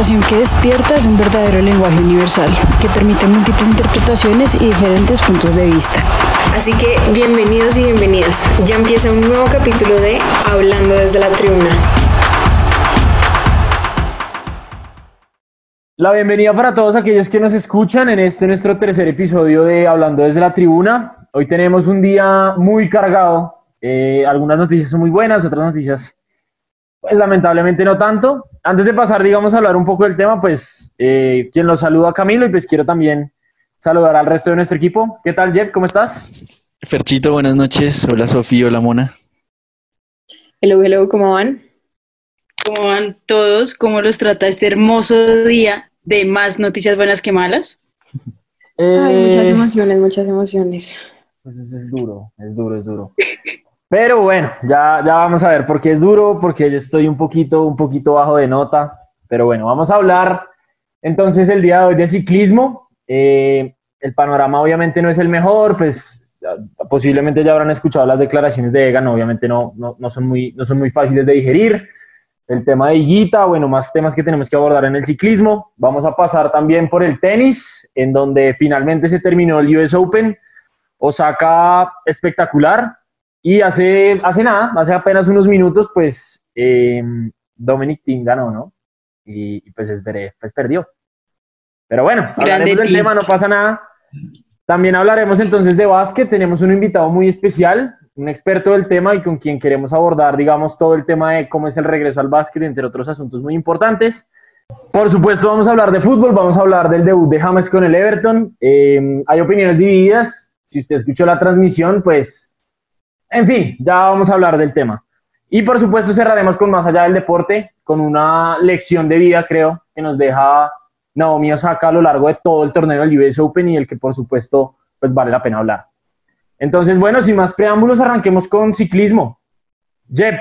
Que despierta es un verdadero lenguaje universal que permite múltiples interpretaciones y diferentes puntos de vista. Así que bienvenidos y bienvenidas. Ya empieza un nuevo capítulo de Hablando desde la tribuna. La bienvenida para todos aquellos que nos escuchan en este nuestro tercer episodio de Hablando desde la tribuna. Hoy tenemos un día muy cargado. Eh, algunas noticias son muy buenas, otras noticias, pues lamentablemente no tanto. Antes de pasar, digamos, a hablar un poco del tema, pues eh, quien los saluda Camilo y pues quiero también saludar al resto de nuestro equipo. ¿Qué tal, Jeb? ¿Cómo estás? Ferchito, buenas noches. Hola, Sofía. Hola, Mona. Hello, hello, ¿cómo van? ¿Cómo van todos? ¿Cómo los trata este hermoso día de más noticias buenas que malas? Ay, muchas emociones, muchas emociones. Pues es duro, es duro, es duro. Pero bueno, ya, ya vamos a ver por qué es duro, porque yo estoy un poquito, un poquito bajo de nota. Pero bueno, vamos a hablar entonces el día de hoy de ciclismo. Eh, el panorama obviamente no es el mejor, pues posiblemente ya habrán escuchado las declaraciones de Egan, obviamente no, no, no, son, muy, no son muy fáciles de digerir. El tema de Higuita, bueno, más temas que tenemos que abordar en el ciclismo. Vamos a pasar también por el tenis, en donde finalmente se terminó el US Open. Osaka espectacular, y hace, hace nada, hace apenas unos minutos, pues eh, Dominic Thiem ganó, ¿no? Y, pues esperé, pues perdió. Pero bueno, hablaremos del tema, no pasa nada. También hablaremos entonces de básquet. Tenemos un invitado muy especial, un experto del tema y con quien queremos abordar, digamos, todo el tema de cómo es el regreso al básquet, entre otros asuntos muy importantes. Por supuesto, vamos a hablar de fútbol, vamos a hablar del debut de James con el Everton. Eh, hay opiniones divididas. Si usted escuchó la transmisión, pues en fin, ya vamos a hablar del tema. Y por supuesto cerraremos con más allá del deporte, con una lección de vida, creo, que nos deja Naomi Osaka a lo largo de todo el torneo del US Open y el que por supuesto pues vale la pena hablar. Entonces, bueno, sin más preámbulos, arranquemos con ciclismo. Jeb,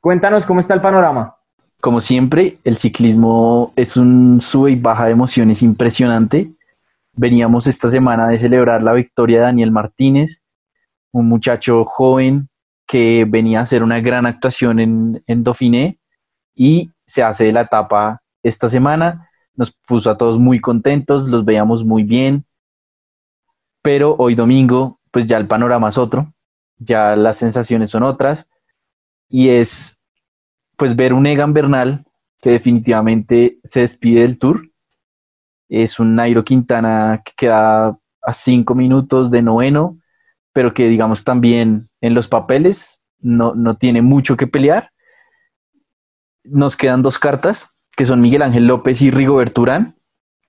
cuéntanos cómo está el panorama. Como siempre, el ciclismo es un sube y baja de emociones impresionante. Veníamos esta semana de celebrar la victoria de Daniel Martínez, un muchacho joven que venía a hacer una gran actuación en, en Dauphiné y se hace la etapa esta semana. Nos puso a todos muy contentos, los veíamos muy bien, pero hoy domingo, pues ya el panorama es otro, ya las sensaciones son otras y es pues ver un Egan Bernal que definitivamente se despide del tour. Es un Nairo Quintana que queda a cinco minutos de noveno, pero que digamos también en los papeles no, tiene mucho que pelear. Nos quedan dos cartas, que son Miguel Ángel López y Rigo Urán.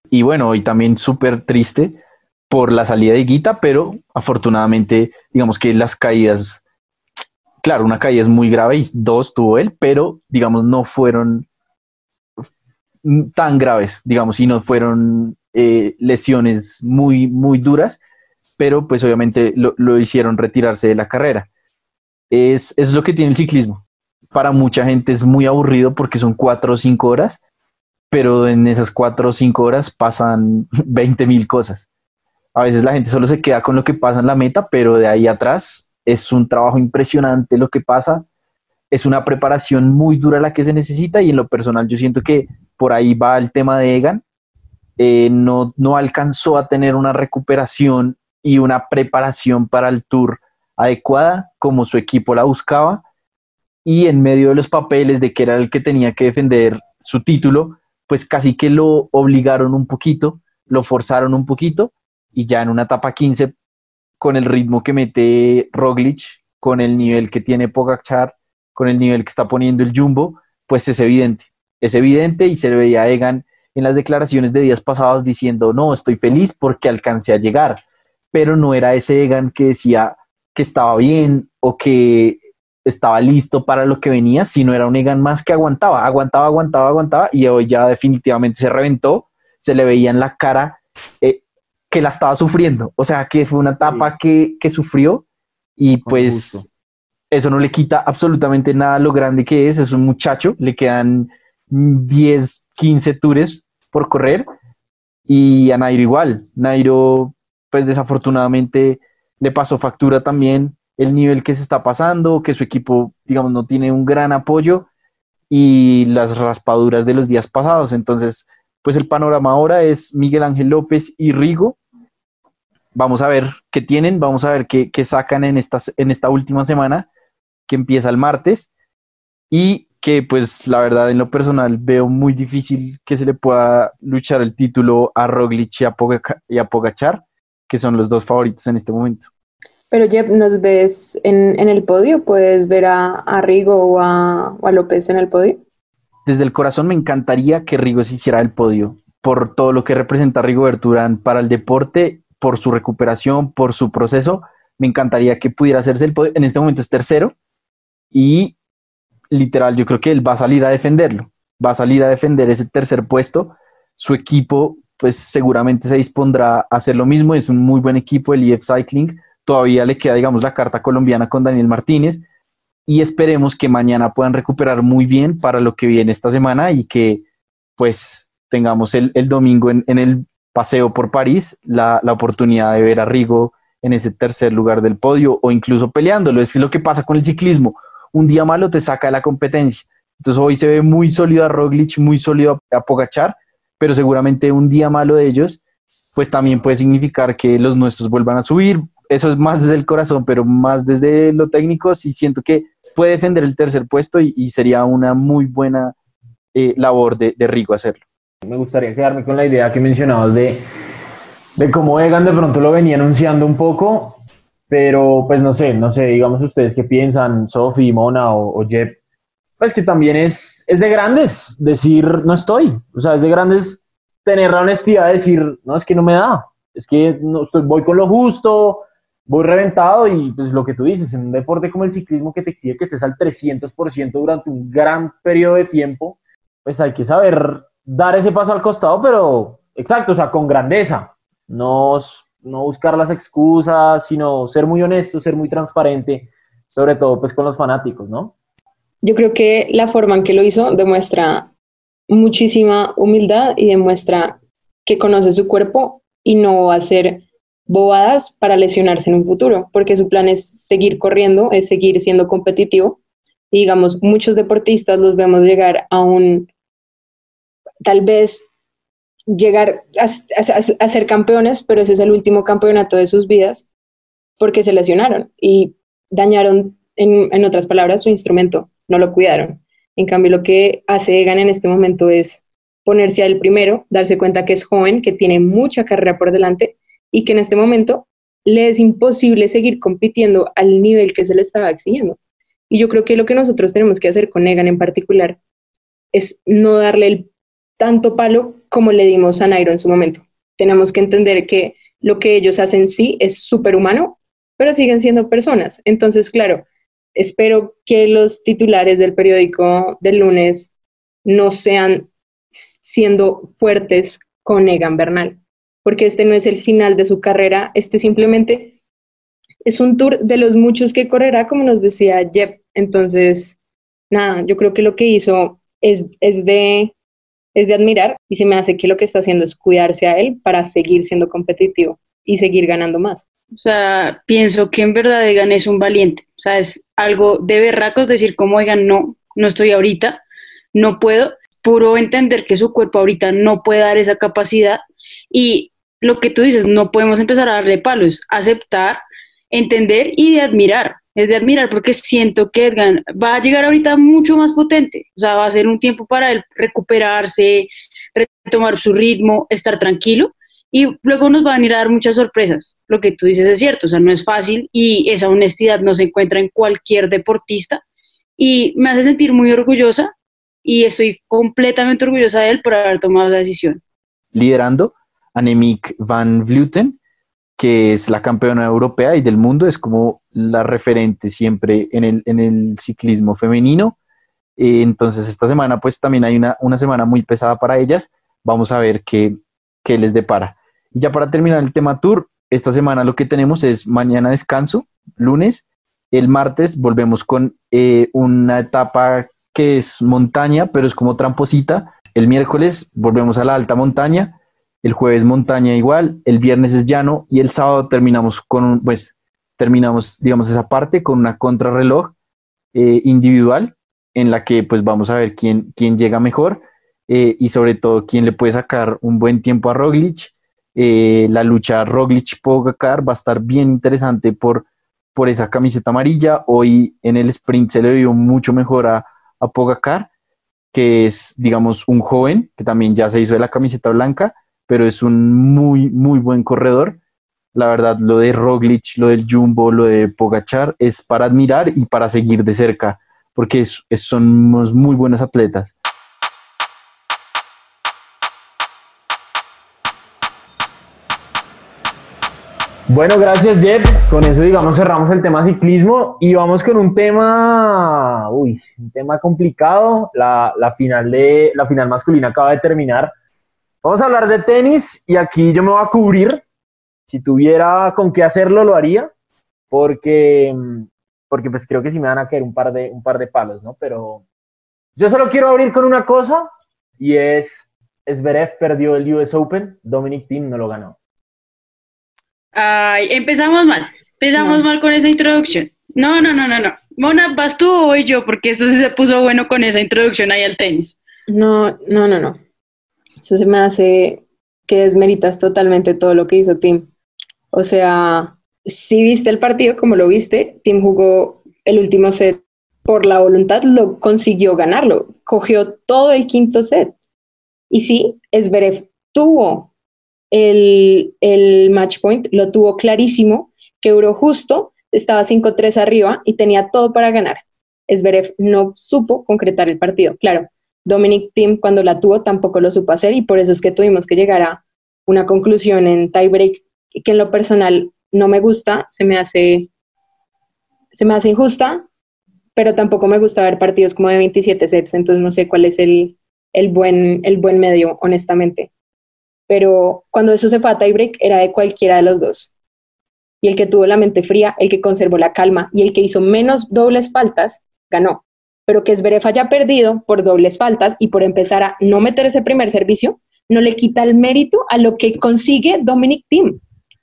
Y bueno, hoy también súper triste por la salida de Guita, pero afortunadamente, digamos que las caídas, claro, una caída es muy grave y dos tuvo él, pero digamos no fueron tan graves, digamos, y no fueron eh, lesiones muy, muy duras pero pues obviamente lo, hicieron retirarse de la carrera. Es, es, lo que tiene el ciclismo. Para mucha gente es muy aburrido porque son cuatro o cinco horas, pero en esas cuatro o cinco horas pasan 20 mil cosas. A veces la gente solo se queda con lo que pasa en la meta, pero de ahí atrás es un trabajo impresionante lo que pasa. Es una preparación muy dura la que se necesita y en lo personal yo siento que por ahí va el tema de Egan. Eh, no, no alcanzó a tener una recuperación y una preparación para el tour adecuada como su equipo la buscaba y en medio de los papeles de que era el que tenía que defender su título, pues casi que lo obligaron un poquito, lo forzaron un poquito y ya en una etapa 15 con el ritmo que mete Roglic, con el nivel que tiene Pogacar, con el nivel que está poniendo el Jumbo, pues es evidente, es evidente y se veía Egan en las declaraciones de días pasados diciendo, no, estoy feliz porque alcancé a llegar, pero no era ese Egan que decía que estaba bien o que estaba listo para lo que venía, sino era un Egan más que aguantaba, aguantaba, aguantaba, aguantaba, y hoy ya definitivamente se reventó, se le veía en la cara eh, que la estaba sufriendo, o sea, que fue una etapa que, que, sufrió y pues eso no le quita absolutamente nada lo grande que es, es un muchacho, le quedan 10, 15 tours por correr y a Nairo igual, Nairo pues desafortunadamente le pasó factura también el nivel que se está pasando, que su equipo, digamos, no tiene un gran apoyo y las raspaduras de los días pasados. Entonces, pues el panorama ahora es Miguel Ángel López y Rigo. Vamos a ver qué tienen, vamos a ver qué, sacan en, estas, en esta última semana, que empieza el martes, y que pues la verdad en lo personal veo muy difícil que se le pueda luchar el título a Roglic y a, y a Pogachar que son los dos favoritos en este momento. Pero Jeff, ¿nos ves en, el podio? ¿Puedes ver a, Rigo o a, López en el podio? Desde el corazón me encantaría que Rigo se hiciera el podio, por todo lo que representa Rigo Berturán para el deporte, por su recuperación, por su proceso. Me encantaría que pudiera hacerse el podio. En este momento es tercero y literal, yo creo que él va a salir a defenderlo, va a salir a defender ese tercer puesto. Su equipo pues seguramente se dispondrá a hacer lo mismo. Es un muy buen equipo el EF Cycling. Todavía le queda, digamos, la carta colombiana con Daniel Martínez y esperemos que mañana puedan recuperar muy bien para lo que viene esta semana y que pues tengamos el, domingo en, el paseo por París la, oportunidad de ver a Rigo en ese tercer lugar del podio o incluso peleándolo. Es lo que pasa con el ciclismo. Un día malo te saca de la competencia. Entonces hoy se ve muy sólido a Roglic, muy sólido a Pogachar, pero seguramente un día malo de ellos, pues también puede significar que los nuestros vuelvan a subir. Eso es más desde el corazón, pero más desde lo técnico, sí siento que puede defender el tercer puesto y, sería una muy buena eh, labor de, de, Rigo hacerlo. Me gustaría quedarme con la idea que mencionabas de, de cómo Egan de pronto lo venía anunciando un poco, pero pues no sé, no sé, digamos ustedes qué piensan, Sofi, Mona o, o Jeb, pues que también es, es de grandes decir no estoy. O sea, es de grandes tener la honestidad de decir, no, es que no me da. Es que no estoy, voy con lo justo, voy reventado y pues lo que tú dices, en un deporte como el ciclismo que te exige que estés al 300% durante un gran periodo de tiempo, pues hay que saber dar ese paso al costado, pero exacto, o sea, con grandeza. No, no buscar las excusas, sino ser muy honesto, ser muy transparente, sobre todo pues con los fanáticos, ¿no? Yo creo que la forma en que lo hizo demuestra muchísima humildad y demuestra que conoce su cuerpo y no va a hacer bobadas para lesionarse en un futuro, porque su plan es seguir corriendo, es seguir siendo competitivo. Y digamos, muchos deportistas los vemos llegar a un, tal vez llegar a, a, ser campeones, pero ese es el último campeonato de sus vidas, porque se lesionaron y dañaron, en, en otras palabras, su instrumento no lo cuidaron. En cambio, lo que hace Egan en este momento es ponerse al primero, darse cuenta que es joven, que tiene mucha carrera por delante y que en este momento le es imposible seguir compitiendo al nivel que se le estaba exigiendo. Y yo creo que lo que nosotros tenemos que hacer con Egan en particular es no darle el tanto palo como le dimos a Nairo en su momento. Tenemos que entender que lo que ellos hacen sí es súper humano, pero siguen siendo personas. Entonces, claro, espero que los titulares del periódico del lunes no sean siendo fuertes con Egan Bernal, porque este no es el final de su carrera, este simplemente es un tour de los muchos que correrá, como nos decía Jeff. Entonces, nada, yo creo que lo que hizo es, es, de, es de admirar y se me hace que lo que está haciendo es cuidarse a él para seguir siendo competitivo y seguir ganando más. O sea, pienso que en verdad Egan es un valiente. O sea, es algo de berracos decir como, Egan, no, no estoy ahorita, no puedo. Puro entender que su cuerpo ahorita no puede dar esa capacidad. Y lo que tú dices, no podemos empezar a darle palos, aceptar, entender y de admirar. Es de admirar porque siento que Edgan va a llegar ahorita mucho más potente. O sea, va a ser un tiempo para él recuperarse, retomar su ritmo, estar tranquilo y luego nos van a ir a dar muchas sorpresas. Lo que tú dices es cierto, o sea, no es fácil y esa honestidad no se encuentra en cualquier deportista y me hace sentir muy orgullosa y estoy completamente orgullosa de él por haber tomado la decisión. Liderando, Annemiek van Vleuten que es la campeona europea y del mundo, es como la referente siempre en el, en el ciclismo femenino. Eh, entonces esta semana pues también hay una, una semana muy pesada para ellas. Vamos a ver qué, qué les depara. Y ya para terminar el tema tour, esta semana lo que tenemos es mañana descanso, lunes. El martes volvemos con eh, una etapa que es montaña, pero es como tramposita. El miércoles volvemos a la alta montaña. El jueves montaña igual. El viernes es llano. Y el sábado terminamos con, pues, terminamos, digamos, esa parte con una contrarreloj eh, individual en la que, pues, vamos a ver quién, quién llega mejor eh, y sobre todo quién le puede sacar un buen tiempo a Roglic eh, la lucha Roglic-Pogacar va a estar bien interesante por, por esa camiseta amarilla. Hoy en el sprint se le vio mucho mejor a, Pogacar, que es, digamos, un joven que también ya se hizo de la camiseta blanca, pero es un muy, muy buen corredor. La verdad, lo de Roglic, lo del Jumbo, lo de Pogachar es para admirar y para seguir de cerca, porque es, son muy buenos atletas. Bueno, gracias Jet. Con eso, digamos, cerramos el tema ciclismo y vamos con un tema, uy, un tema complicado. La, final de la final masculina acaba de terminar. Vamos a hablar de tenis y aquí yo me voy a cubrir. Si tuviera con qué hacerlo, lo haría, porque, porque pues creo que sí me van a caer un par de, un par de palos, ¿no? Pero yo solo quiero abrir con una cosa y es, Zverev perdió el US Open, Dominic Thiem no lo ganó. Ay, empezamos mal. Empezamos mal con esa introducción. No, no, no, no, no. Mona, ¿vas tú o voy yo? Porque esto se puso bueno con esa introducción ahí al tenis. No, no, no, no. Eso se me hace que desmeritas totalmente todo lo que hizo Tim. O sea, si viste el partido como lo viste, Tim jugó el último set por la voluntad, lo consiguió ganarlo. Cogió todo el quinto set. Y sí, Esberev tuvo el, el match point, lo tuvo clarísimo, quebró justo, estaba 5-3 arriba y tenía todo para ganar. Esberev no supo concretar el partido. Claro, Dominic Thiem cuando la tuvo tampoco lo supo hacer y por eso es que tuvimos que llegar a una conclusión en tiebreak que en lo personal no me gusta, se me hace, se me hace injusta, pero tampoco me gusta ver partidos como de 27 sets, entonces no sé cuál es el, el, buen, el buen medio, honestamente pero cuando eso se fue a tiebreak era de cualquiera de los dos. Y el que tuvo la mente fría, el que conservó la calma y el que hizo menos dobles faltas, ganó. Pero que Zverev haya perdido por dobles faltas y por empezar a no meter ese primer servicio, no le quita el mérito a lo que consigue Dominic Thiem,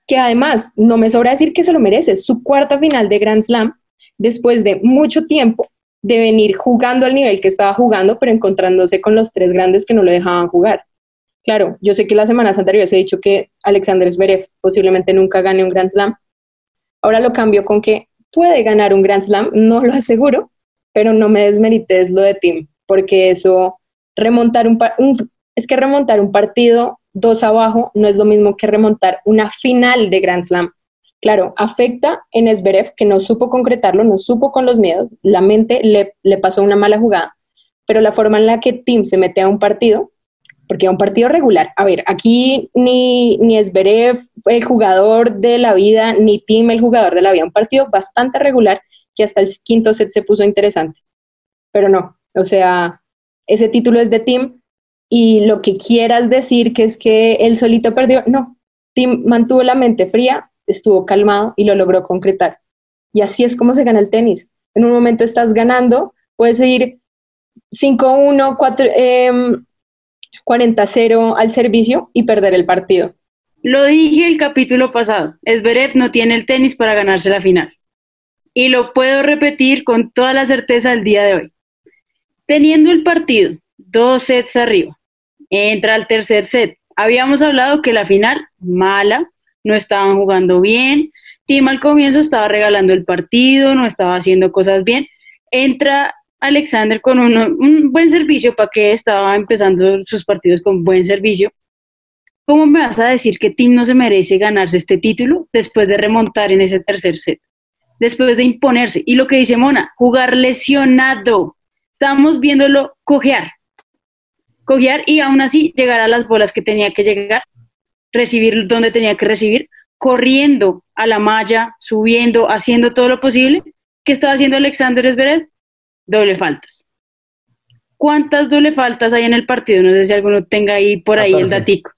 que además no me sobra decir que se lo merece, su cuarta final de Grand Slam, después de mucho tiempo de venir jugando al nivel que estaba jugando, pero encontrándose con los tres grandes que no lo dejaban jugar. Claro, yo sé que las semanas anteriores he dicho que Alexander Zverev posiblemente nunca gane un Grand Slam. Ahora lo cambio con que puede ganar un Grand Slam, no lo aseguro, pero no me desmerites lo de Tim, porque eso, remontar un, es que remontar un partido dos abajo no es lo mismo que remontar una final de Grand Slam. Claro, afecta en Zverev, que no supo concretarlo, no supo con los miedos, la mente le, le pasó una mala jugada, pero la forma en la que Tim se mete a un partido porque un partido regular. A ver, aquí ni, ni Esberev, el jugador de la vida, ni Tim, el jugador de la vida. Un partido bastante regular que hasta el quinto set se puso interesante. Pero no, o sea, ese título es de Tim y lo que quieras decir que es que él solito perdió, no. Tim mantuvo la mente fría, estuvo calmado y lo logró concretar. Y así es como se gana el tenis. En un momento estás ganando, puedes ir 5-1, 4, 40-0 al servicio y perder el partido. Lo dije el capítulo pasado, Esberet no tiene el tenis para ganarse la final. Y lo puedo repetir con toda la certeza el día de hoy. Teniendo el partido, dos sets arriba, entra al tercer set. Habíamos hablado que la final, mala, no estaban jugando bien. Tim al comienzo estaba regalando el partido, no estaba haciendo cosas bien. Entra Alexander con un buen servicio para que estaba empezando sus partidos con buen servicio. ¿Cómo me vas a decir que Tim no se merece ganarse este título después de remontar en ese tercer set? Después de imponerse. Y lo que dice Mona, jugar lesionado. Estábamos viéndolo cojear. Cojear y aún así llegar a las bolas que tenía que llegar, recibir donde tenía que recibir, corriendo a la malla, subiendo, haciendo todo lo posible. ¿Qué estaba haciendo Alexander Zverev? Doble faltas. ¿Cuántas doble faltas hay en el partido? No sé si alguno tenga ahí por ahí el 14. datico.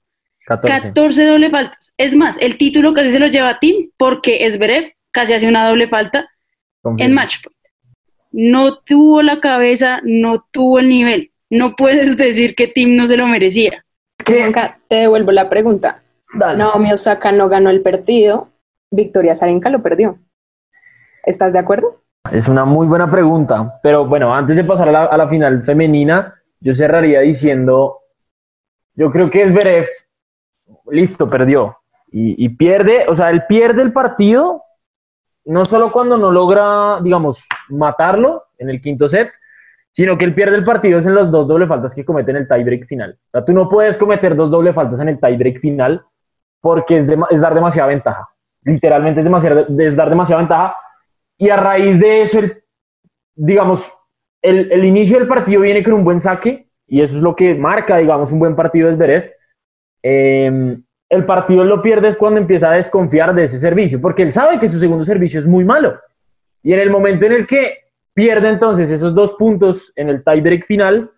14. 14 doble faltas. Es más, el título casi se lo lleva a Tim porque Zverev casi hace una doble falta en Confirmo. match point. No tuvo la cabeza, no tuvo el nivel. No puedes decir que Tim no se lo merecía. Juanca, te devuelvo la pregunta. Dale. Naomi Osaka no ganó el partido, Victoria Zarenka lo perdió. ¿Estás de acuerdo? Es una muy buena pregunta, pero bueno, antes de pasar a la, final femenina, yo cerraría diciendo, yo creo que Zverev, listo, perdió. Y, pierde, o sea, él pierde el partido, no solo cuando no logra, digamos, matarlo en el quinto set, sino que él pierde el partido es en las dos doble faltas que comete en el tiebreak final. O sea, tú no puedes cometer dos doble faltas en el tiebreak final porque es, es dar demasiada ventaja. Literalmente es, es dar demasiada ventaja. Y a raíz de eso, el, digamos, el, el inicio del partido viene con un buen saque y eso es lo que marca, digamos, un buen partido de Zverev. Eh, el partido lo pierde es cuando empieza a desconfiar de ese servicio, porque él sabe que su segundo servicio es muy malo. Y en el momento en el que pierde entonces esos dos puntos en el tiebreak final,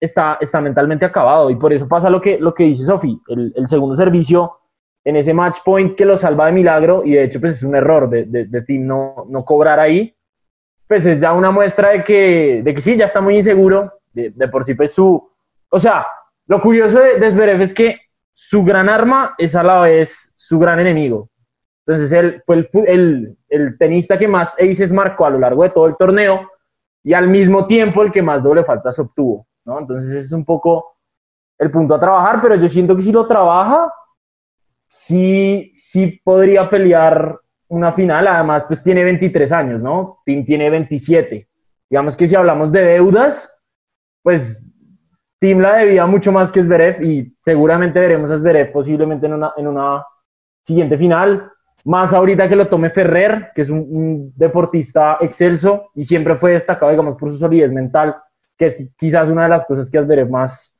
está, está mentalmente acabado. Y por eso pasa lo que, lo que dice Sofi, el segundo servicio en ese match point que lo salva de milagro, y de hecho pues es un error de, de, de Team no, no cobrar ahí, pues es ya una muestra de que, de que sí, ya está muy inseguro, de, de por sí pues su... O sea, lo curioso de, de Zverev es que su gran arma es a la vez su gran enemigo. Entonces él fue el, el, el tenista que más aces marcó a lo largo de todo el torneo y al mismo tiempo el que más doble faltas obtuvo, ¿no? Entonces es un poco el punto a trabajar, pero yo siento que si lo trabaja, sí, sí podría pelear una final. Además, pues tiene 23 años, ¿no? Tim tiene 27. Digamos que si hablamos de deudas, pues Tim la debía mucho más que Zverev y seguramente veremos a Zverev posiblemente en una, en una siguiente final. Más ahorita que lo tome Ferrer, que es un, deportista excelso y siempre fue destacado, digamos, por su solidez mental, que es quizás una de las cosas que a Zverev más,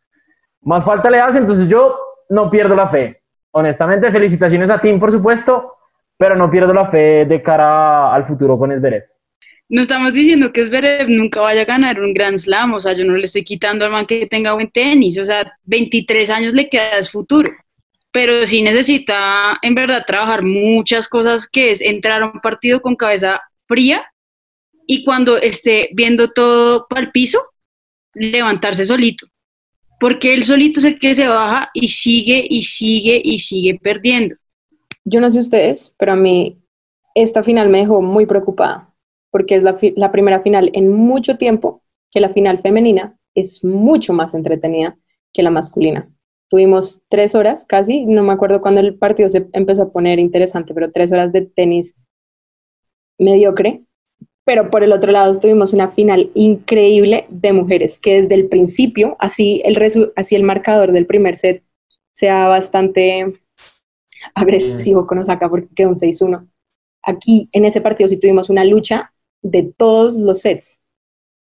más falta le hace. Entonces yo no pierdo la fe. Honestamente, felicitaciones a Tim, por supuesto, pero no pierdo la fe de cara al futuro con Zverev. No estamos diciendo que Zverev nunca vaya a ganar un Grand Slam, o sea, yo no le estoy quitando al man que tenga buen tenis, o sea, 23 años le queda es futuro, pero sí necesita en verdad trabajar muchas cosas, que es entrar a un partido con cabeza fría y cuando esté viendo todo para el piso, levantarse solito, porque él solito es el que se baja y sigue y sigue y sigue perdiendo. Yo no sé ustedes, pero a mí esta final me dejó muy preocupada porque es la, la primera final en mucho tiempo que la final femenina es mucho más entretenida que la masculina. Tuvimos tres horas casi, no me acuerdo cuándo el partido se empezó a poner interesante, pero tres horas de tenis mediocre. Pero por el otro lado tuvimos una final increíble de mujeres, que desde el principio, así el, resu- así el marcador del primer set sea bastante agresivo con Osaka porque quedó un 6-1. Aquí en ese partido sí tuvimos una lucha de todos los sets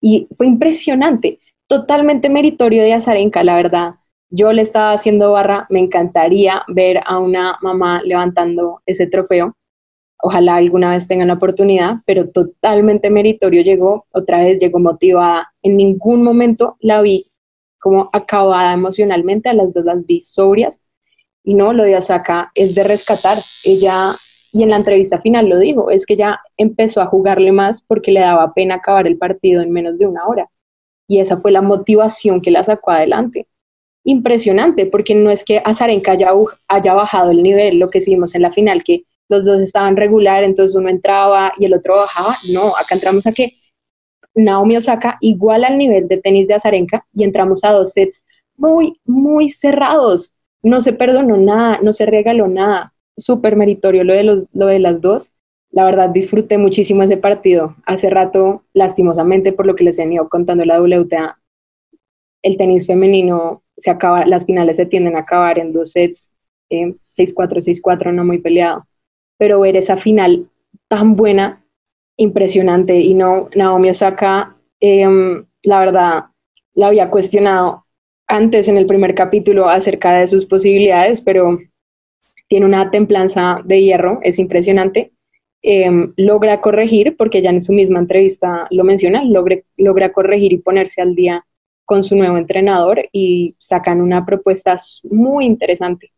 y fue impresionante, totalmente meritorio de Azarenka, la verdad. Yo le estaba haciendo barra, me encantaría ver a una mamá levantando ese trofeo. Ojalá alguna vez tengan la oportunidad, pero totalmente meritorio llegó, otra vez llegó motivada. En ningún momento la vi como acabada emocionalmente, a las dos las vi sobrias. Y no, lo de Osaka es de rescatar. Ella, y en la entrevista final lo dijo, es que ella empezó a jugarle más porque le daba pena acabar el partido en menos de una hora. Y esa fue la motivación que la sacó adelante. Impresionante, porque no es que Azarenka haya, haya bajado el nivel, lo que vimos en la final, que los dos estaban regular, entonces uno entraba y el otro bajaba. No, acá entramos a que Naomi Osaka igual al nivel de tenis de Azarenka y entramos a dos sets muy, muy cerrados. No se perdonó nada, no se regaló nada. Súper meritorio lo de, los, lo de las dos. La verdad, disfruté muchísimo ese partido. Hace rato, lastimosamente, por lo que les he venido contando la WTA, el tenis femenino se acaba, las finales se tienden a acabar en dos sets, eh, 6-4, 6-4, no muy peleado. Pero ver esa final tan buena, impresionante, y no, Naomi Osaka, eh, la verdad, la había cuestionado antes en el primer capítulo acerca de sus posibilidades, pero tiene una templanza de hierro, es impresionante. Em, logra corregir, porque ya en su misma entrevista lo menciona, logra corregir y ponerse al día con su nuevo entrenador y sacan una propuesta muy interesante.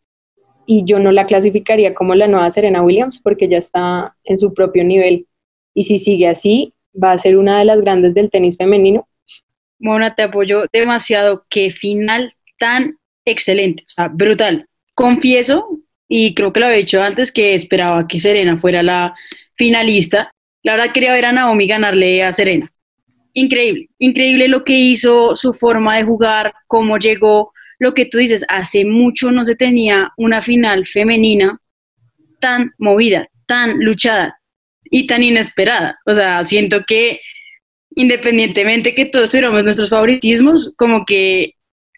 Y yo no la clasificaría como la nueva Serena Williams porque ya está en su propio nivel. Y si sigue así, va a ser una de las grandes del tenis femenino. Mona, te apoyo demasiado. Qué final tan excelente, o sea, brutal. Confieso, y creo que lo había dicho antes, que esperaba que Serena fuera la finalista. La verdad quería ver a Naomi ganarle a Serena. Increíble, increíble lo que hizo, su forma de jugar, cómo llegó. Lo que tú dices, hace mucho no se tenía una final femenina tan movida, tan luchada y tan inesperada. O sea, siento que independientemente que todos tuviéramos nuestros favoritismos, como que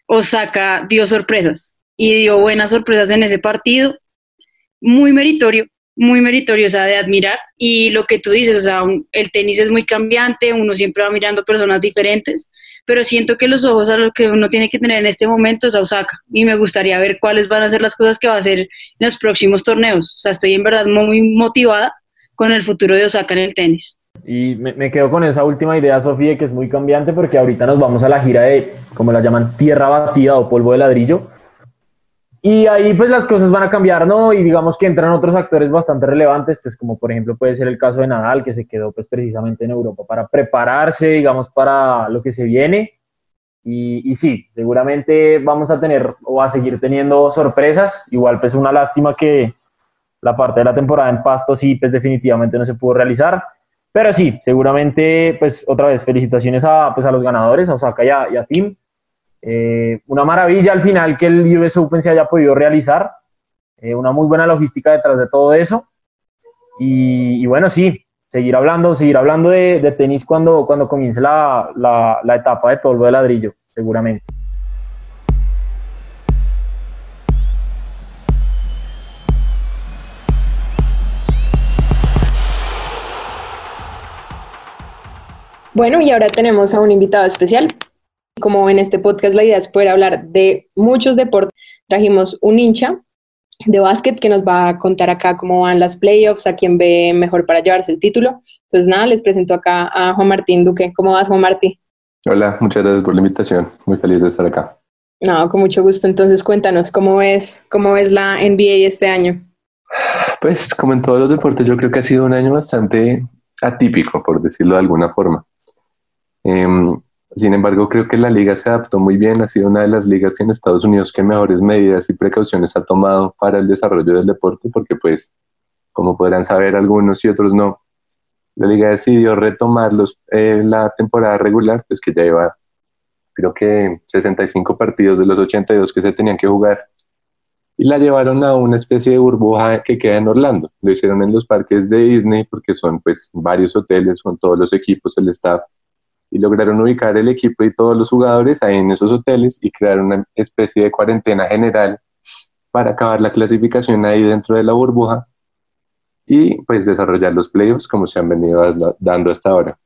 Osaka dio sorpresas y dio buenas sorpresas en ese partido. Muy meritorio, muy meritorio, o sea, de admirar. Y lo que tú dices, o sea, el tenis es muy cambiante, uno siempre va mirando personas diferentes, pero siento que los ojos a lo que uno tiene que tener en este momento es a Osaka. Y me gustaría ver cuáles van a ser las cosas que va a hacer en los próximos torneos. O sea, estoy en verdad muy motivada con el futuro de Osaka en el tenis. Y me, quedo con esa última idea, Sofía, que es muy cambiante porque ahorita nos vamos a la gira de, como la llaman, tierra batida o polvo de ladrillo. Y ahí pues las cosas van a cambiar, ¿no? Y digamos que entran otros actores bastante relevantes, pues como por ejemplo puede ser el caso de Nadal, que se quedó pues precisamente en Europa para prepararse, digamos, para lo que se viene. Y, y sí, seguramente vamos a tener o a seguir teniendo sorpresas. Igual pues una lástima que la parte de la temporada en Pasto sí, pues definitivamente no se pudo realizar pero sí, seguramente, pues otra vez, felicitaciones a, pues, a los ganadores, a Osaka y a, y a Tim. Eh, una maravilla al final que el US Open se haya podido realizar. Eh, una muy buena logística detrás de todo eso. Y, bueno, sí, seguir hablando, seguir hablando de, de tenis cuando, cuando comience la, la, la etapa de polvo de ladrillo, seguramente. Bueno, y ahora tenemos a un invitado especial. Como en este podcast la idea es poder hablar de muchos deportes, trajimos un hincha de básquet que nos va a contar acá cómo van las playoffs, a quién ve mejor para llevarse el título. Entonces nada, les presento acá a Juan Martín Duque. ¿Cómo vas, Juan Martín? Hola, muchas gracias por la invitación. Muy feliz de estar acá. No, con mucho gusto. Entonces cuéntanos, ¿cómo es, cómo es la NBA este año? Pues como en todos los deportes, yo creo que ha sido un año bastante atípico, por decirlo de alguna forma. Em, sin embargo, creo que la liga se adaptó muy bien, ha sido una de las ligas en Estados Unidos que mejores medidas y precauciones ha tomado para el desarrollo del deporte, porque pues, como podrán saber algunos y otros no, la liga decidió retomar los, eh, la temporada regular, pues que ya iba, creo que 65 partidos de los 82 que se tenían que jugar, y la llevaron a una especie de burbuja que queda en Orlando. Lo hicieron en los parques de Disney, porque son pues varios hoteles con todos los equipos, el staff, y lograron ubicar el equipo y todos los jugadores ahí en esos hoteles y crear una especie de cuarentena general para acabar la clasificación ahí dentro de la burbuja y pues desarrollar los playoffs como se han venido dando hasta ahora.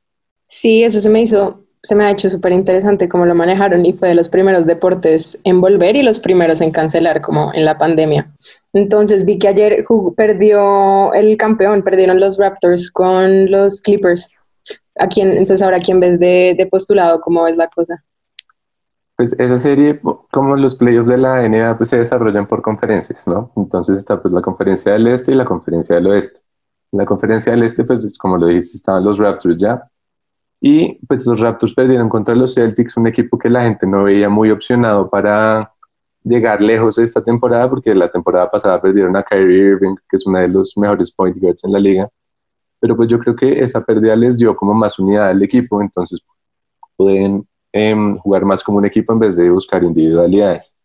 Sí, eso se me hizo, se me ha hecho súper interesante cómo lo manejaron y fue de los primeros deportes en volver y los primeros en cancelar como en la pandemia. Entonces vi que ayer perdió el campeón, perdieron los Raptors con los Clippers a quién, entonces ahora quién ves de, de postulado, cómo es la cosa. Pues esa serie, como los playoffs de la NBA, pues se desarrollan por conferencias, ¿no? Entonces está pues la conferencia del este y la conferencia del oeste. En la conferencia del este, pues como lo dijiste, estaban los Raptors ya. Y pues los Raptors perdieron contra los Celtics, un equipo que la gente no veía muy opcionado para llegar lejos esta temporada, porque la temporada pasada perdieron a Kyrie Irving, que es uno de los mejores point guards en la liga pero pues yo creo que esa pérdida les dio como más unidad al equipo, entonces pueden em, jugar más como un equipo en vez de buscar individualidades.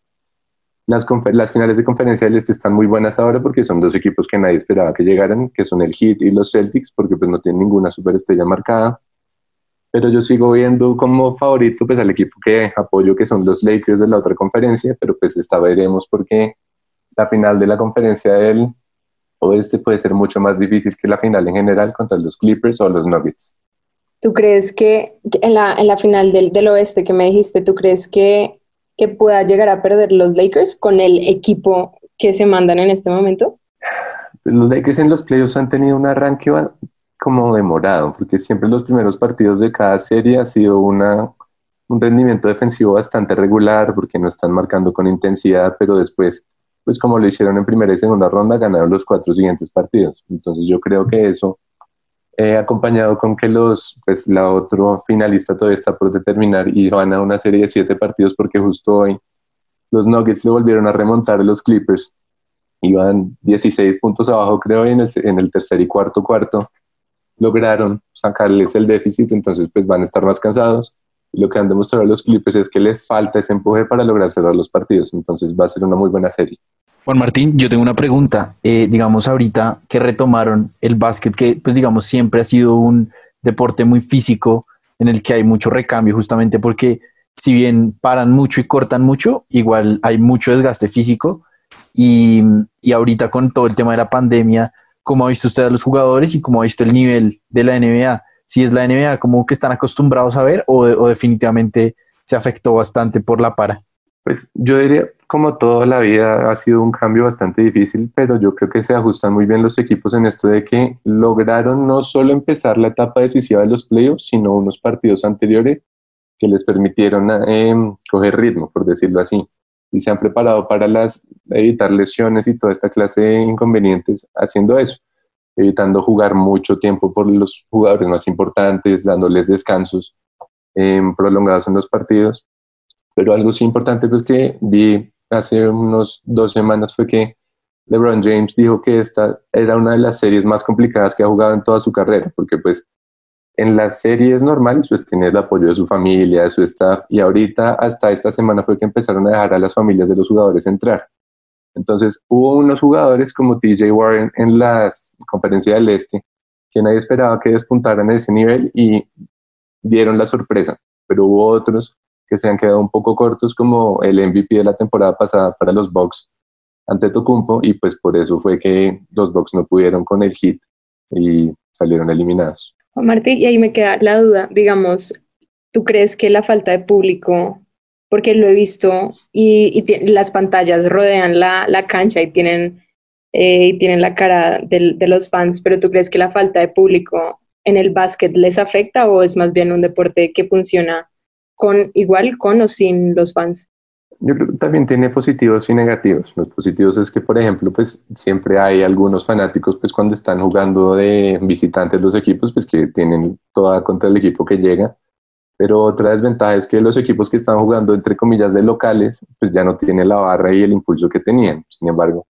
Las, las finales de conferencia del Este están muy buenas ahora porque son dos equipos que nadie esperaba que llegaran, que son el Heat y los Celtics, porque pues no tienen ninguna superestrella marcada. Pero yo sigo viendo como favorito pues al equipo que apoyo, que son los Lakers de la otra conferencia, pero pues esta veremos porque la final de la conferencia del este puede ser mucho más difícil que la final en general contra los Clippers o los Nuggets. ¿Tú crees que en la, en la final del, del, oeste que me dijiste, tú crees que, que pueda llegar a perder los Lakers con el equipo que se mandan en este momento? Los Lakers en los playoffs han tenido un arranque como demorado, porque siempre los primeros partidos de cada serie ha sido una, un rendimiento defensivo bastante regular, porque no están marcando con intensidad, pero después, pues como lo hicieron en primera y segunda ronda, ganaron los cuatro siguientes partidos. Entonces yo creo que eso, eh, acompañado con que los, pues la otro finalista todavía está por determinar y van a una serie de siete partidos, porque justo hoy los Nuggets le volvieron a remontar a los Clippers iban 16 puntos abajo, creo, y en el, en el tercer y cuarto cuarto lograron sacarles el déficit, entonces pues van a estar más cansados. Y lo que han demostrado los Clippers es que les falta ese empuje para lograr cerrar los partidos, entonces va a ser una muy buena serie. Juan Martín, yo tengo una pregunta. Eh, digamos, ahorita que retomaron el básquet, que pues digamos siempre ha sido un deporte muy físico en el que hay mucho recambio, justamente porque si bien paran mucho y cortan mucho, igual hay mucho desgaste físico. Y, y ahorita con todo el tema de la pandemia, ¿cómo ha visto usted a los jugadores y cómo ha visto el nivel de la NBA? Si es la NBA, ¿cómo que están acostumbrados a ver o, o definitivamente se afectó bastante por la para? Pues yo diría, como toda la vida ha sido un cambio bastante difícil, pero yo creo que se ajustan muy bien los equipos en esto de que lograron no solo empezar la etapa decisiva de los playoffs, sino unos partidos anteriores que les permitieron eh, coger ritmo, por decirlo así. Y se han preparado para las, evitar lesiones y toda esta clase de inconvenientes haciendo eso, evitando jugar mucho tiempo por los jugadores más importantes, dándoles descansos eh, prolongados en los partidos. Pero algo sí importante pues que vi hace unos dos semanas fue que LeBron James dijo que esta era una de las series más complicadas que ha jugado en toda su carrera, porque pues en las series normales pues tiene el apoyo de su familia, de su staff, y ahorita hasta esta semana fue que empezaron a dejar a las familias de los jugadores entrar. Entonces hubo unos jugadores como TJ Warren en las conferencias del Este que nadie esperaba que despuntaran a ese nivel y dieron la sorpresa, pero hubo otros que se han quedado un poco cortos como el MVP de la temporada pasada para los Bucks ante Tocumpo y pues por eso fue que los Bucks no pudieron con el hit y salieron eliminados. Martí, y ahí me queda la duda, digamos, ¿tú crees que la falta de público, porque lo he visto y, y las pantallas rodean la, la cancha y tienen, eh, y tienen la cara de, de los fans, pero tú crees que la falta de público en el básquet les afecta o es más bien un deporte que funciona con igual con o sin los fans? Yo creo que también tiene positivos y negativos. Los positivos es que, por ejemplo, pues siempre hay algunos fanáticos, pues cuando están jugando de visitantes los equipos, pues que tienen toda contra el equipo que llega. Pero otra desventaja es que los equipos que están jugando, entre comillas, de locales, pues ya no tienen la barra y el impulso que tenían. Sin embargo,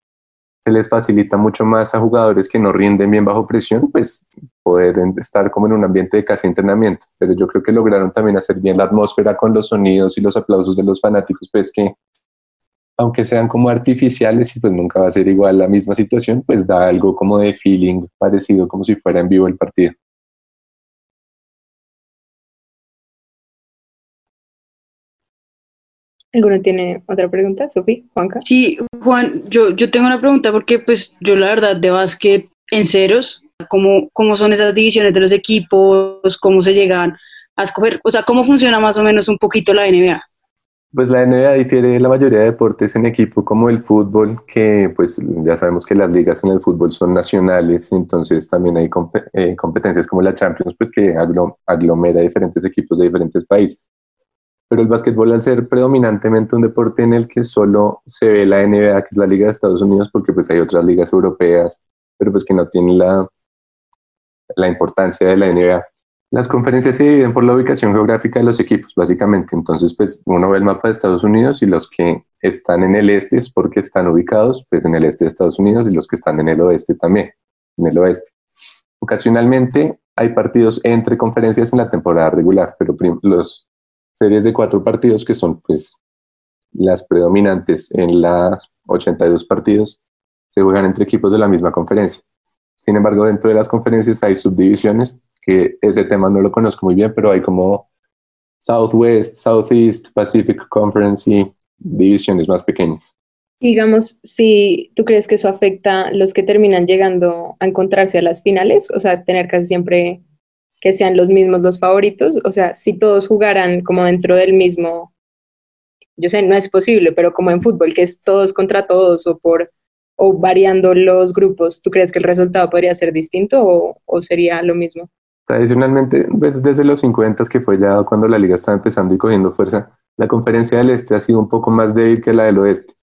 se les facilita mucho más a jugadores que no rinden bien bajo presión, pues poder estar como en un ambiente de casi entrenamiento. Pero yo creo que lograron también hacer bien la atmósfera con los sonidos y los aplausos de los fanáticos, pues que aunque sean como artificiales y pues nunca va a ser igual la misma situación, pues da algo como de feeling parecido como si fuera en vivo el partido. ¿Alguno tiene otra pregunta, Sofi, Juanca? Sí, Juan, yo, yo tengo una pregunta porque pues yo la verdad de básquet en ceros, ¿cómo, cómo son esas divisiones de los equipos? ¿Cómo se llegan a escoger? O sea, ¿cómo funciona más o menos un poquito la NBA? Pues la NBA difiere de la mayoría de deportes en equipo como el fútbol, que pues ya sabemos que las ligas en el fútbol son nacionales entonces también hay comp eh, competencias como la Champions, pues que aglom aglomera diferentes equipos de diferentes países. Pero el básquetbol al ser predominantemente un deporte en el que solo se ve la NBA, que es la Liga de Estados Unidos, porque pues hay otras ligas europeas, pero pues que no tienen la, la importancia de la NBA. Las conferencias se dividen por la ubicación geográfica de los equipos, básicamente. Entonces, pues uno ve el mapa de Estados Unidos y los que están en el este es porque están ubicados pues en el este de Estados Unidos y los que están en el oeste también, en el oeste. Ocasionalmente hay partidos entre conferencias en la temporada regular, pero los series de cuatro partidos que son pues las predominantes en las 82 partidos se juegan entre equipos de la misma conferencia. Sin embargo, dentro de las conferencias hay subdivisiones, que ese tema no lo conozco muy bien, pero hay como Southwest, Southeast, Pacific Conference y divisiones más pequeñas. Digamos, si tú crees que eso afecta los que terminan llegando a encontrarse a las finales, o sea, tener casi siempre que sean los mismos los favoritos, o sea, si todos jugaran como dentro del mismo, yo sé, no es posible, pero como en fútbol, que es todos contra todos o por o variando los grupos, ¿tú crees que el resultado podría ser distinto o, o sería lo mismo? Tradicionalmente, pues desde los 50 que fue ya cuando la liga estaba empezando y cogiendo fuerza, la conferencia del este ha sido un poco más débil que la del oeste.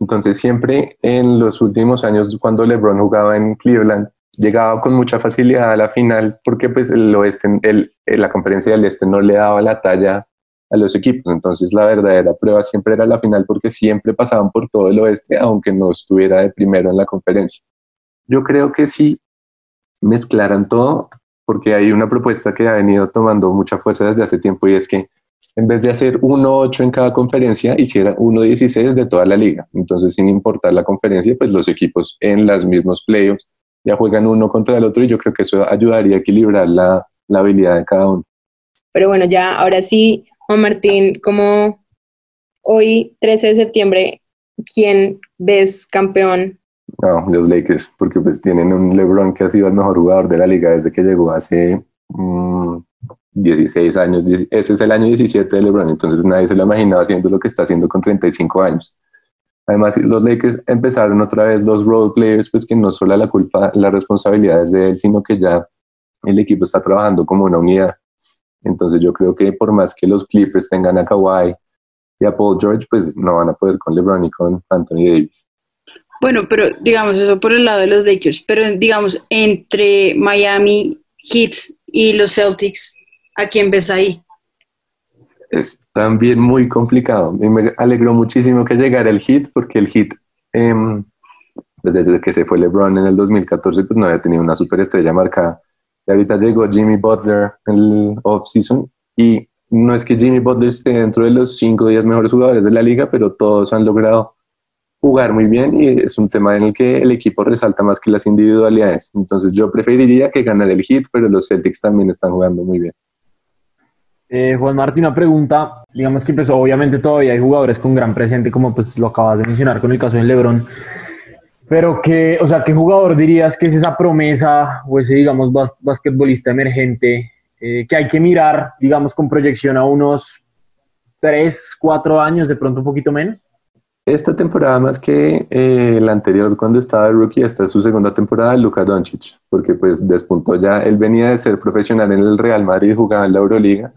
Entonces siempre en los últimos años cuando LeBron jugaba en Cleveland, llegaba con mucha facilidad a la final porque pues el oeste, el, la conferencia del este no le daba la talla a los equipos. Entonces la verdadera prueba siempre era la final porque siempre pasaban por todo el oeste aunque no estuviera de primero en la conferencia. Yo creo que si mezclaran todo porque hay una propuesta que ha venido tomando mucha fuerza desde hace tiempo y es que en vez de hacer 1-8 en cada conferencia, hiciera 1-16 de toda la liga. Entonces, sin importar la conferencia, pues los equipos en los mismos playoffs ya juegan uno contra el otro y yo creo que eso ayudaría a equilibrar la, la habilidad de cada uno. Pero bueno, ya ahora sí, Martín, como hoy, 13 de septiembre, ¿quién ves campeón? No, los Lakers, porque pues tienen un LeBron que ha sido el mejor jugador de la liga desde que llegó hace... Mm, 16 años, ese es el año 17 de LeBron, entonces nadie se lo imaginaba haciendo lo que está haciendo con 35 años. Además, los Lakers empezaron otra vez los role players, pues que no solo la culpa, la responsabilidad es de él, sino que ya el equipo está trabajando como una unidad. Entonces yo creo que por más que los Clippers tengan a Kawhi y a Paul George, pues no van a poder con LeBron y con Anthony Davis. Bueno, pero digamos eso por el lado de los Lakers, pero digamos entre Miami Heat y los Celtics, ¿A quién ves ahí? Es también muy complicado. Y me alegró muchísimo que llegara el hit, porque el hit, em, pues desde que se fue LeBron en el 2014, pues no había tenido una superestrella marcada. Y ahorita llegó Jimmy Butler en el off-season y no es que Jimmy Butler esté dentro de los 5 o 10 mejores jugadores de la liga, pero todos han logrado jugar muy bien y es un tema en el que el equipo resalta más que las individualidades. Entonces yo preferiría que ganara el hit, pero los Celtics también están jugando muy bien. Eh, Juan Martín, una pregunta, digamos que empezó, obviamente todavía hay jugadores con gran presente, como pues lo acabas de mencionar con el caso de Lebron, pero que, o sea, ¿qué jugador dirías que es esa promesa o ese, digamos, basquetbolista emergente eh, que hay que mirar, digamos, con proyección a unos 3, 4 años, de pronto un poquito menos? Esta temporada más que eh, la anterior cuando estaba el rookie, esta es su segunda temporada, Luka Doncic, porque pues despuntó ya, él venía de ser profesional en el Real Madrid, jugaba en la Euroliga,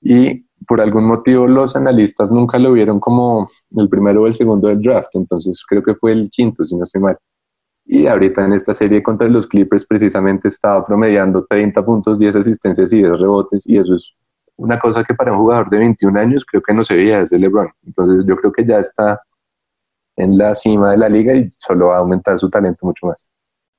y por algún motivo los analistas nunca lo vieron como el primero o el segundo del draft, entonces creo que fue el quinto, si no estoy mal. Y ahorita en esta serie contra los Clippers precisamente estaba promediando 30 puntos, 10 asistencias y 10 rebotes, y eso es una cosa que para un jugador de 21 años creo que no se veía desde LeBron. Entonces yo creo que ya está en la cima de la liga y solo va a aumentar su talento mucho más.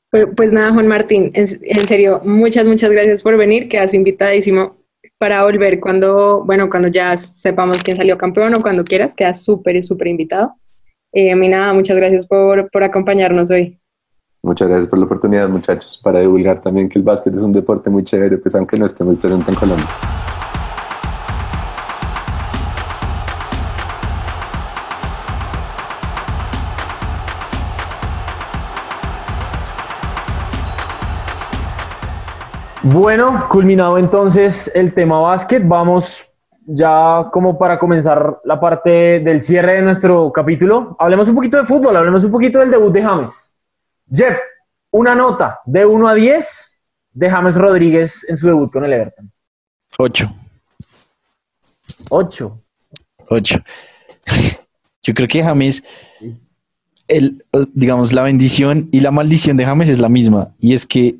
Pues, pues nada, Juan Martín, en serio, muchas, muchas gracias por venir, quedas invitadísimo para volver cuando, bueno, cuando ya sepamos quién salió campeón o cuando quieras, quedas súper, súper invitado. Eh, a mí nada, muchas gracias por, por acompañarnos hoy. Muchas gracias por la oportunidad, muchachos, para divulgar también que el básquet es un deporte muy chévere, pues aunque no esté muy presente en Colombia. Bueno, culminado entonces el tema básquet, vamos ya como para comenzar la parte del cierre de nuestro capítulo. Hablemos un poquito de fútbol, hablemos un poquito del debut de James. Jeff, una nota de 1 a 10 de James Rodríguez en su debut con el Everton. 8. 8. 8. Yo creo que James, el, digamos, la bendición y la maldición de James es la misma. Y es que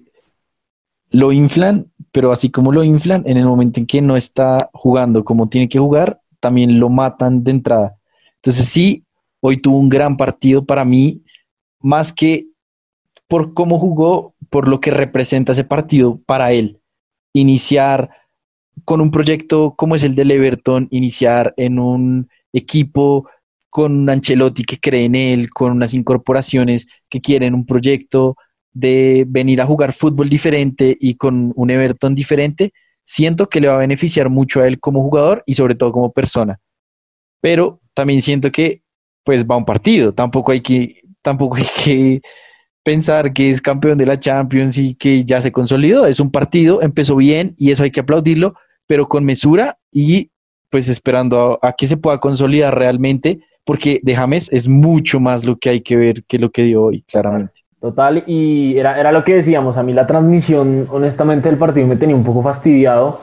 lo inflan, pero así como lo inflan, en el momento en que no está jugando como tiene que jugar, también lo matan de entrada. Entonces sí, hoy tuvo un gran partido para mí, más que por cómo jugó, por lo que representa ese partido para él. Iniciar con un proyecto como es el del Everton, iniciar en un equipo con Ancelotti que cree en él, con unas incorporaciones que quieren un proyecto, de venir a jugar fútbol diferente y con un Everton diferente, siento que le va a beneficiar mucho a él como jugador y sobre todo como persona. Pero también siento que pues va un partido, tampoco hay que tampoco hay que pensar que es campeón de la Champions y que ya se consolidó, es un partido, empezó bien y eso hay que aplaudirlo, pero con mesura y pues esperando a, a que se pueda consolidar realmente porque de James es mucho más lo que hay que ver que lo que dio hoy, claramente. Total, y era, era lo que decíamos, a mí la transmisión, honestamente, del partido me tenía un poco fastidiado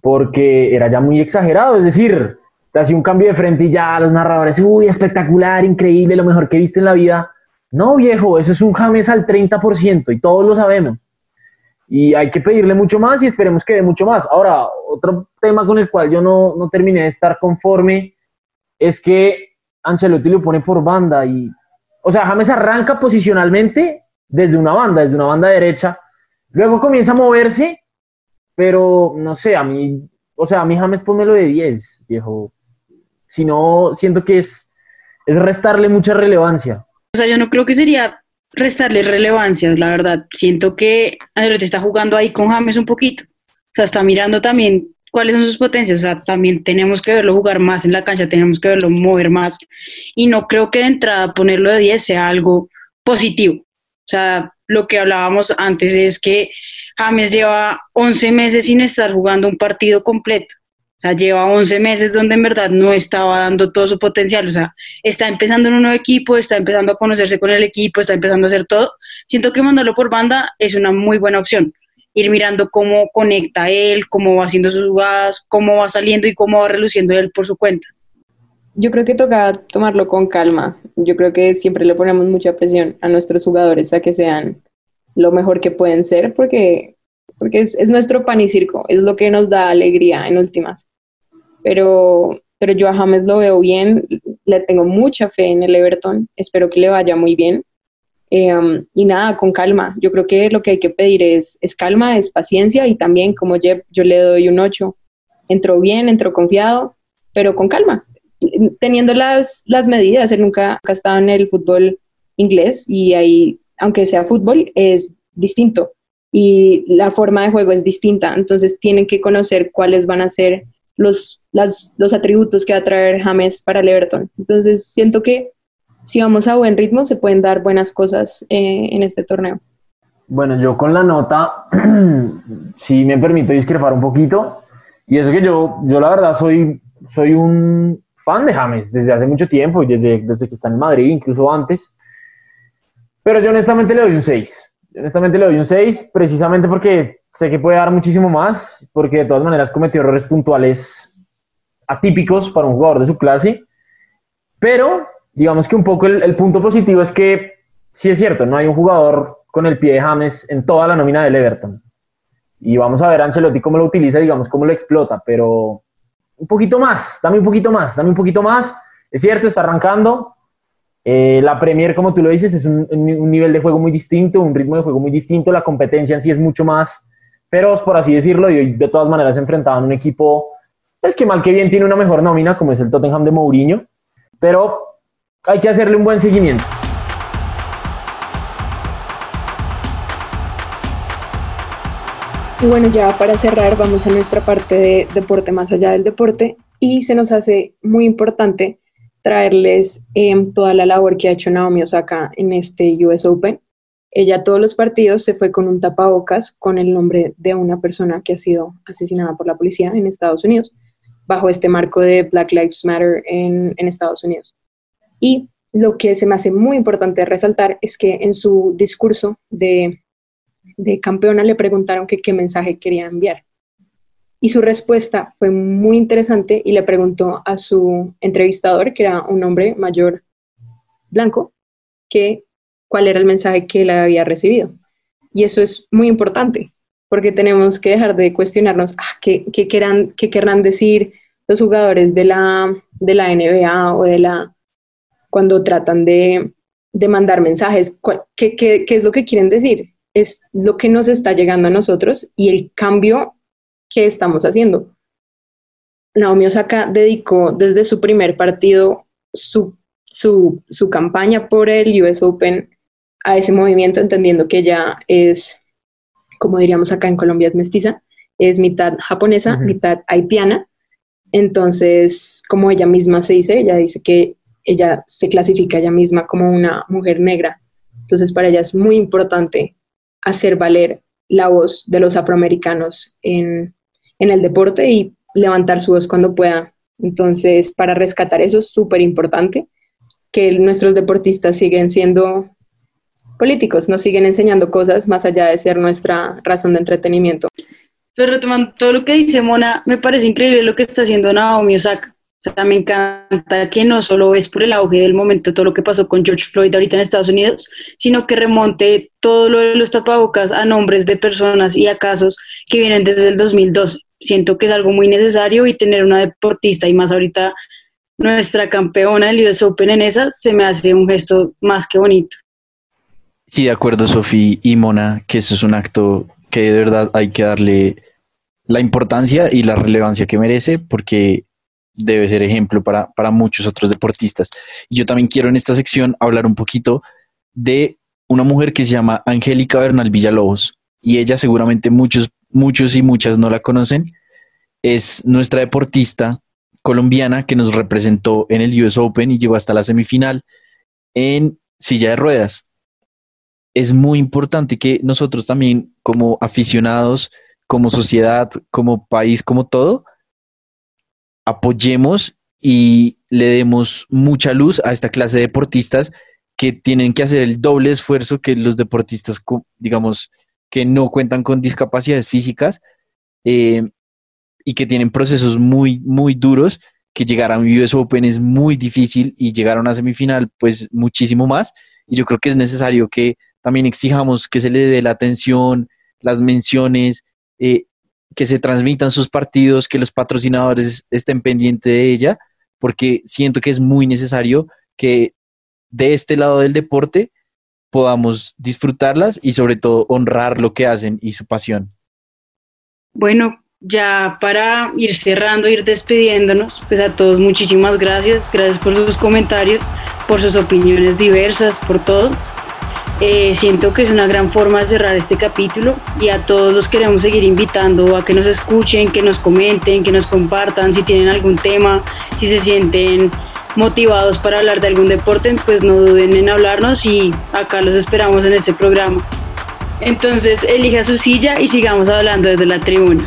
porque era ya muy exagerado, es decir, te hacía un cambio de frente y ya los narradores, uy, espectacular, increíble, lo mejor que viste en la vida. No, viejo, eso es un James al 30% y todos lo sabemos. Y hay que pedirle mucho más y esperemos que dé mucho más. Ahora, otro tema con el cual yo no, no terminé de estar conforme es que Ancelotti lo pone por banda y o sea, James arranca posicionalmente desde una banda, desde una banda derecha. Luego comienza a moverse, pero no sé, a mí, o sea, a mí James lo de 10, viejo. Si no, siento que es, es restarle mucha relevancia. O sea, yo no creo que sería restarle relevancia, la verdad. Siento que Ancelotti está jugando ahí con James un poquito. O sea, está mirando también cuáles son sus potencias. O sea, también tenemos que verlo jugar más en la cancha, tenemos que verlo mover más. Y no creo que de entrada ponerlo de 10 sea algo positivo. O sea, lo que hablábamos antes es que James lleva 11 meses sin estar jugando un partido completo. O sea, lleva 11 meses donde en verdad no estaba dando todo su potencial. O sea, está empezando en un nuevo equipo, está empezando a conocerse con el equipo, está empezando a hacer todo. Siento que mandarlo por banda es una muy buena opción ir mirando cómo conecta él, cómo va haciendo sus jugadas, cómo va saliendo y cómo va reluciendo él por su cuenta. Yo creo que toca tomarlo con calma. Yo creo que siempre le ponemos mucha presión a nuestros jugadores a que sean lo mejor que pueden ser porque, porque es, es nuestro pan y circo, es lo que nos da alegría en últimas. Pero, pero yo a James lo veo bien, le tengo mucha fe en el Everton, espero que le vaya muy bien Em, y nada, con calma. Yo creo que lo que hay que pedir es, es calma, es paciencia y también como Jeff, yo le doy un 8. Entró bien, entró confiado, pero con calma, teniendo las, las medidas. Él nunca, ha estado en el fútbol inglés y ahí, aunque sea fútbol, es distinto y la forma de juego es distinta. Entonces tienen que conocer cuáles van a ser los, las, los atributos que va a traer James para el Everton. Entonces siento que si vamos a buen ritmo, se pueden dar buenas cosas eh, en este torneo. Bueno, yo con la nota, sí me permito discrepar un poquito. Y eso que yo, yo la verdad soy, soy un fan de James desde hace mucho tiempo y desde, desde que está en Madrid, incluso antes. Pero yo honestamente le doy un 6. Honestamente le doy un 6 precisamente porque sé que puede dar muchísimo más, porque de todas maneras cometió errores puntuales atípicos para un jugador de su clase. Pero digamos que un poco el, punto positivo es que sí es cierto, no hay un jugador con el pie de James en toda la nómina del Everton. Y vamos a ver a Ancelotti cómo lo utiliza, digamos, cómo lo explota, pero un poquito más, dame un poquito más, dame un poquito más. Es cierto, está arrancando. Eh, la Premier, como tú lo dices, es un, nivel de juego muy distinto, un ritmo de juego muy distinto. La competencia en sí es mucho más feroz, por así decirlo, y de todas maneras enfrentaban un equipo, es pues, que mal que bien tiene una mejor nómina, como es el Tottenham de Mourinho. Pero hay que hacerle un buen seguimiento. Y bueno, ya para cerrar, vamos a nuestra parte de deporte más allá del deporte y se nos hace muy importante traerles em, toda la labor que ha hecho Naomi Osaka en este US Open. Ella todos los partidos se fue con un tapabocas con el nombre de una persona que ha sido asesinada por la policía en Estados Unidos, bajo este marco de Black Lives Matter en, en Estados Unidos. Y lo que se me hace muy importante resaltar es que en su discurso de, campeona le preguntaron qué mensaje quería enviar. Y su respuesta fue muy interesante y le preguntó a su entrevistador, que era un hombre mayor blanco, que cuál era el mensaje que él había recibido. Y eso es muy importante, porque tenemos que dejar de cuestionarnos ah, ¿qué, qué, querrán, qué querrán decir los jugadores de la, de la NBA o de la cuando tratan de, mandar mensajes. ¿Qué, ¿Qué, es lo que quieren decir? Es lo que nos está llegando a nosotros y el cambio que estamos haciendo. Naomi Osaka dedicó desde su primer partido su, su, su campaña por el US Open a ese movimiento, entendiendo que ella es, como diríamos acá en Colombia, es mestiza, es mitad japonesa, mitad haitiana. Entonces, como ella misma se dice, ella dice que ella se clasifica ella misma como una mujer negra. Entonces para ella es muy importante hacer valer la voz de los afroamericanos en, el deporte y levantar su voz cuando pueda Entonces, para rescatar eso es súper importante que nuestros deportistas siguen siendo políticos, nos siguen enseñando cosas más allá de ser nuestra razón de entretenimiento. Retomando todo lo que dice Mona, me parece increíble lo que está haciendo Naomi Osaka. O sea, me encanta que no solo es por el auge del momento todo lo que pasó con George Floyd ahorita en Estados Unidos, sino que remonte todo lo de los tapabocas a nombres de personas y a casos que vienen desde el 2012. Siento que es algo muy necesario y tener una deportista y más ahorita nuestra campeona del US Open en esa se me hace un gesto más que bonito. Sí, de acuerdo, Sofía y Mona, que eso es un acto que de verdad hay que darle la importancia y la relevancia que merece, porque debe ser ejemplo para, para muchos otros deportistas. Y yo también quiero en esta sección hablar un poquito de una mujer que se llama Angélica Bernal Villalobos, y ella seguramente muchos, muchos y muchas no la conocen. Es nuestra deportista colombiana que nos representó en el US Open y llegó hasta la semifinal en silla de ruedas es muy importante que nosotros también como aficionados, como sociedad, como país, como todo, apoyemos y le demos mucha luz a esta clase de deportistas que tienen que hacer el doble esfuerzo que los deportistas, digamos, que no cuentan con discapacidades físicas eh, y que tienen procesos muy, muy duros, que llegar a un US Open es muy difícil y llegar a una semifinal, pues muchísimo más. Y yo creo que es necesario que también exijamos que se le dé la atención, las menciones, eh, que se transmitan sus partidos, que los patrocinadores estén pendientes de ella, porque siento que es muy necesario que de este lado del deporte podamos disfrutarlas y sobre todo honrar lo que hacen y su pasión. Bueno, ya para ir cerrando, ir despidiéndonos, pues a todos muchísimas gracias, gracias por sus comentarios, por sus opiniones diversas, por todo. Eh, siento que es una gran forma de cerrar este capítulo y a todos los queremos seguir invitando a que nos escuchen, que nos comenten, que nos compartan si tienen algún tema, si se sienten motivados para hablar de algún deporte, pues no duden en hablarnos y acá los esperamos en este programa. Entonces, elija su silla y sigamos hablando desde la tribuna.